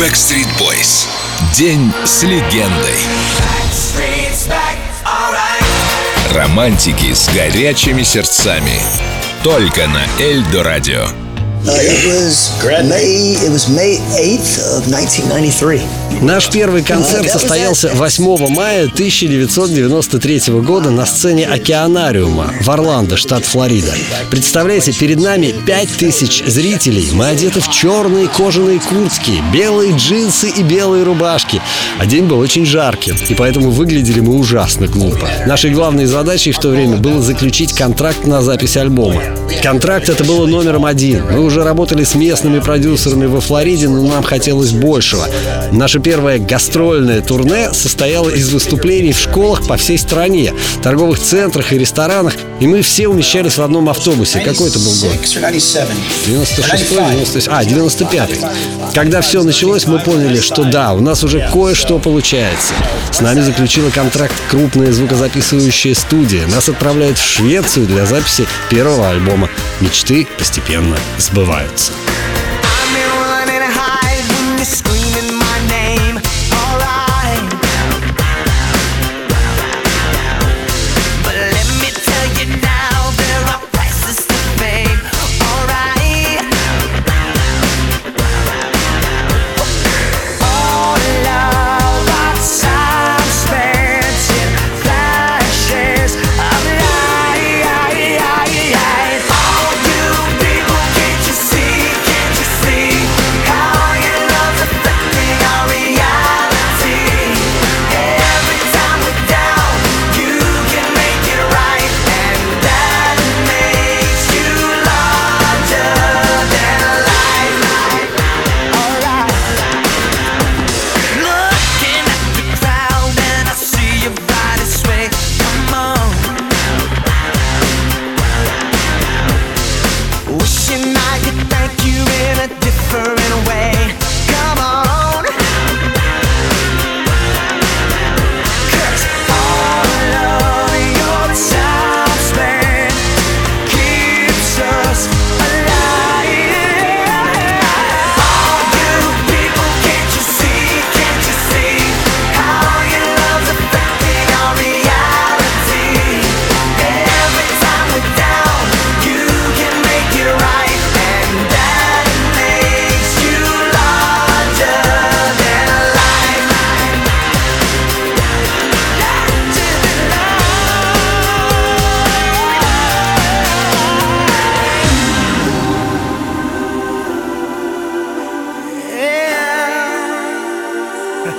Backstreet Boys. День с легендой. Романтики с горячими сердцами. Только на Эльдо Радио. Uh, it was May. It was May 8th of 1993. Наш первый концерт состоялся 8 мая 1993 года на сцене Океанариума в Орландо, штат Флорида. Представляете, перед нами 5000 зрителей. Мы одеты в черные кожаные куртки, белые джинсы и белые рубашки. А день был очень жаркий, и поэтому выглядели мы ужасно глупо. Нашей главной задачей в то время было заключить контракт на запись альбома. Контракт это было номером один. Мы уже работали с местными продюсерами во Флориде, но нам хотелось большего. Наше первое гастрольное турне состояло из выступлений в школах по всей стране, торговых центрах и ресторанах, и мы все умещались в одном автобусе. Какой это был год? 96 96 А, 95 Когда все началось, мы поняли, что да, у нас уже кое-что получается. С нами заключила контракт крупная звукозаписывающая студия. Нас отправляют в Швецию для записи первого альбома. Мечты постепенно сбываются. відбувається.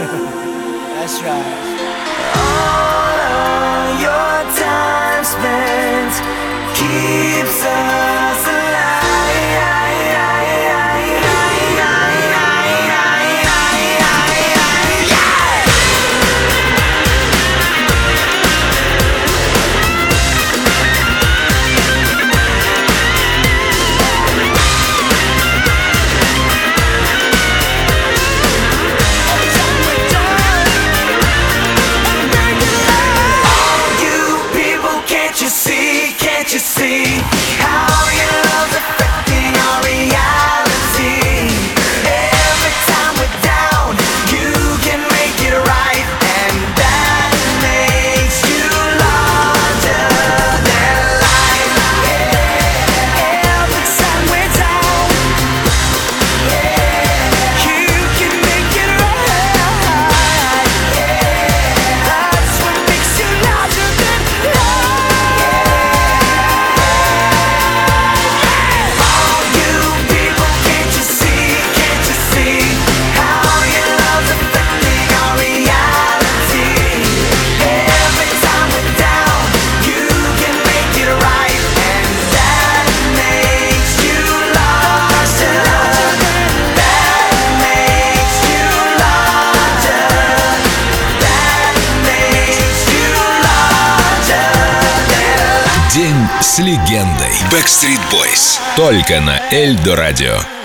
That's right. All your time spent День с легендой. Backstreet Boys. Только на Эльдо Радио.